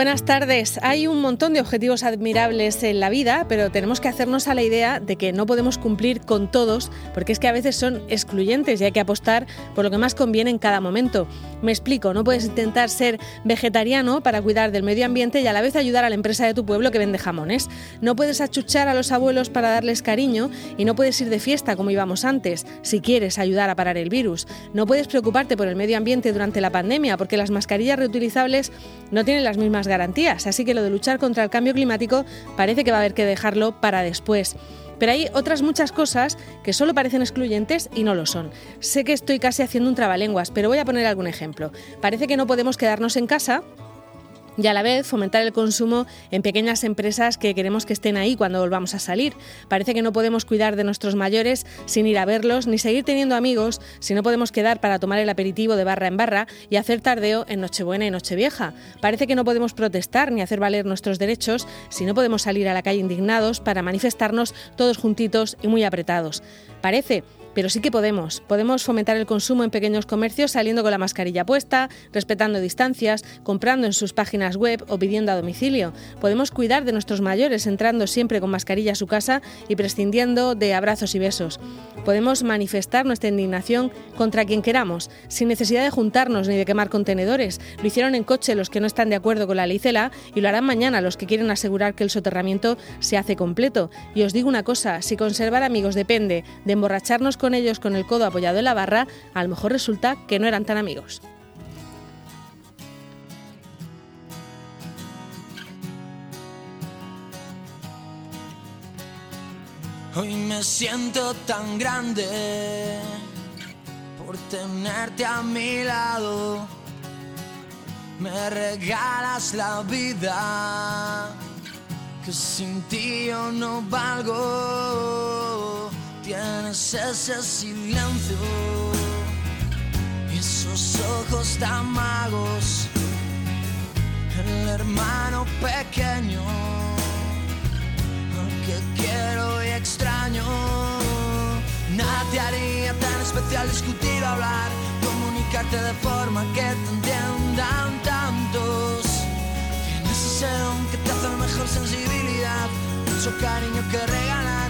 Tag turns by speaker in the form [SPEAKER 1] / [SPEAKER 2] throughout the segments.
[SPEAKER 1] Buenas tardes. Hay un montón de objetivos admirables en la vida, pero tenemos que hacernos a la idea de que no podemos cumplir con todos, porque es que a veces son excluyentes y hay que apostar por lo que más conviene en cada momento. Me explico, no puedes intentar ser vegetariano para cuidar del medio ambiente y a la vez ayudar a la empresa de tu pueblo que vende jamones. No puedes achuchar a los abuelos para darles cariño y no puedes ir de fiesta como íbamos antes, si quieres ayudar a parar el virus. No puedes preocuparte por el medio ambiente durante la pandemia, porque las mascarillas reutilizables no tienen las mismas garantías, así que lo de luchar contra el cambio climático parece que va a haber que dejarlo para después. Pero hay otras muchas cosas que solo parecen excluyentes y no lo son. Sé que estoy casi haciendo un trabalenguas, pero voy a poner algún ejemplo. Parece que no podemos quedarnos en casa y a la vez fomentar el consumo en pequeñas empresas que queremos que estén ahí cuando volvamos a salir. Parece que no podemos cuidar de nuestros mayores sin ir a verlos, ni seguir teniendo amigos si no podemos quedar para tomar el aperitivo de barra en barra y hacer tardeo en Nochebuena y Nochevieja. Parece que no podemos protestar ni hacer valer nuestros derechos si no podemos salir a la calle indignados para manifestarnos todos juntitos y muy apretados. Parece pero sí que podemos. Podemos fomentar el consumo en pequeños comercios saliendo con la mascarilla puesta, respetando distancias, comprando en sus páginas web o pidiendo a domicilio. Podemos cuidar de nuestros mayores entrando siempre con mascarilla a su casa y prescindiendo de abrazos y besos. Podemos manifestar nuestra indignación contra quien queramos, sin necesidad de juntarnos ni de quemar contenedores. Lo hicieron en coche los que no están de acuerdo con la ley CELA y lo harán mañana los que quieren asegurar que el soterramiento se hace completo. Y os digo una cosa, si conservar amigos depende de emborracharnos con ellos con el codo apoyado en la barra, a lo mejor resulta que no eran tan amigos.
[SPEAKER 2] Hoy me siento tan grande por tenerte a mi lado. Me regalas la vida, que sin ti yo no valgo ese silencio y esos ojos tan magos, el hermano pequeño, que quiero y extraño. Nadie haría tan especial discutir, hablar, comunicarte de forma que te entiendan tantos. Tienes ese don que te hace mejor sensibilidad, mucho cariño que regalar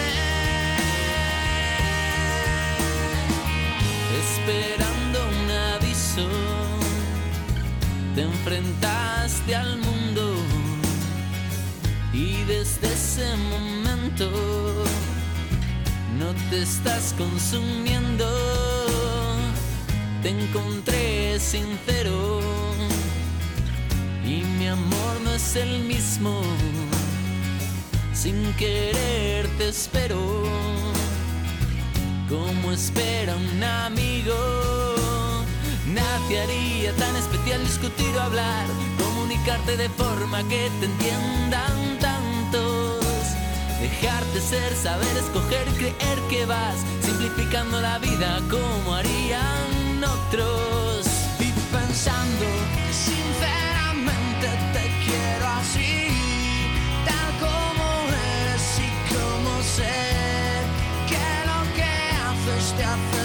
[SPEAKER 2] enfrentaste al mundo y desde ese momento no te estás consumiendo. Te encontré sincero y mi amor no es el mismo. Sin querer te espero como espera un amigo. Nadie haría tan especial discutir o hablar, comunicarte de forma que te entiendan tantos. Dejarte ser, saber escoger, creer que vas, simplificando la vida como harían otros. Y pensando sinceramente te quiero así, tal como eres y como sé que lo que haces te hace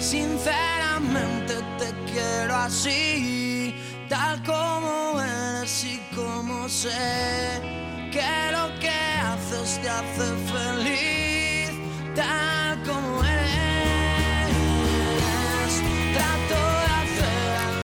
[SPEAKER 2] sinceramente te quiero así, tal como eres y como sé stop the feliz.